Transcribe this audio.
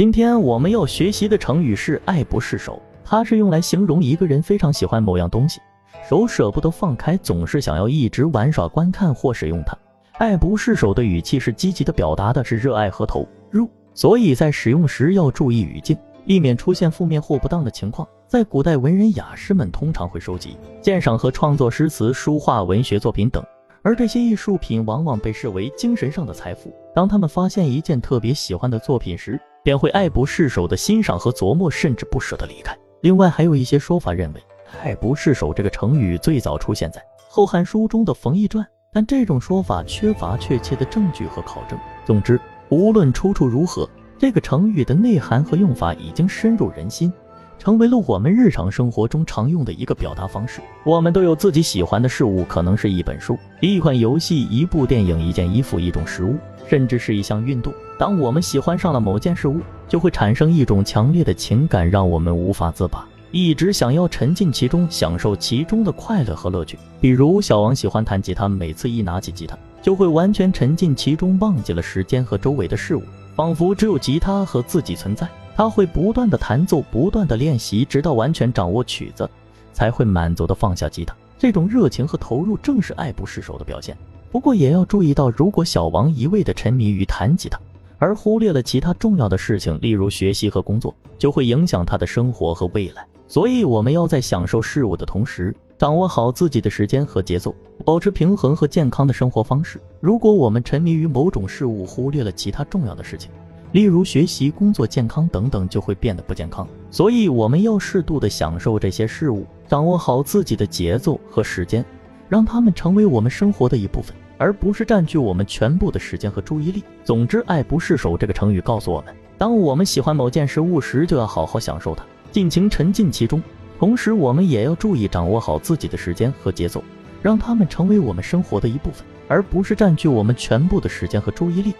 今天我们要学习的成语是“爱不释手”，它是用来形容一个人非常喜欢某样东西，手舍不得放开，总是想要一直玩耍、观看或使用它。爱不释手的语气是积极的，表达的是热爱和投入，所以在使用时要注意语境，避免出现负面或不当的情况。在古代，文人雅士们通常会收集、鉴赏和创作诗词、书画、文学作品等。而这些艺术品往往被视为精神上的财富。当他们发现一件特别喜欢的作品时，便会爱不释手的欣赏和琢磨，甚至不舍得离开。另外，还有一些说法认为，“爱不释手”这个成语最早出现在《后汉书》中的《冯异传》，但这种说法缺乏确切的证据和考证。总之，无论出处如何，这个成语的内涵和用法已经深入人心。成为了我们日常生活中常用的一个表达方式。我们都有自己喜欢的事物，可能是一本书、一款游戏、一部电影、一件衣服、一种食物，甚至是一项运动。当我们喜欢上了某件事物，就会产生一种强烈的情感，让我们无法自拔，一直想要沉浸其中，享受其中的快乐和乐趣。比如，小王喜欢弹吉他，每次一拿起吉他，就会完全沉浸其中，忘记了时间和周围的事物，仿佛只有吉他和自己存在。他会不断的弹奏，不断的练习，直到完全掌握曲子，才会满足的放下吉他。这种热情和投入正是爱不释手的表现。不过也要注意到，如果小王一味的沉迷于弹吉他，而忽略了其他重要的事情，例如学习和工作，就会影响他的生活和未来。所以我们要在享受事物的同时，掌握好自己的时间和节奏，保持平衡和健康的生活方式。如果我们沉迷于某种事物，忽略了其他重要的事情，例如学习、工作、健康等等，就会变得不健康。所以我们要适度的享受这些事物，掌握好自己的节奏和时间，让他们成为我们生活的一部分，而不是占据我们全部的时间和注意力。总之，“爱不释手”这个成语告诉我们，当我们喜欢某件事物时，就要好好享受它，尽情沉浸其中。同时，我们也要注意掌握好自己的时间和节奏，让他们成为我们生活的一部分，而不是占据我们全部的时间和注意力。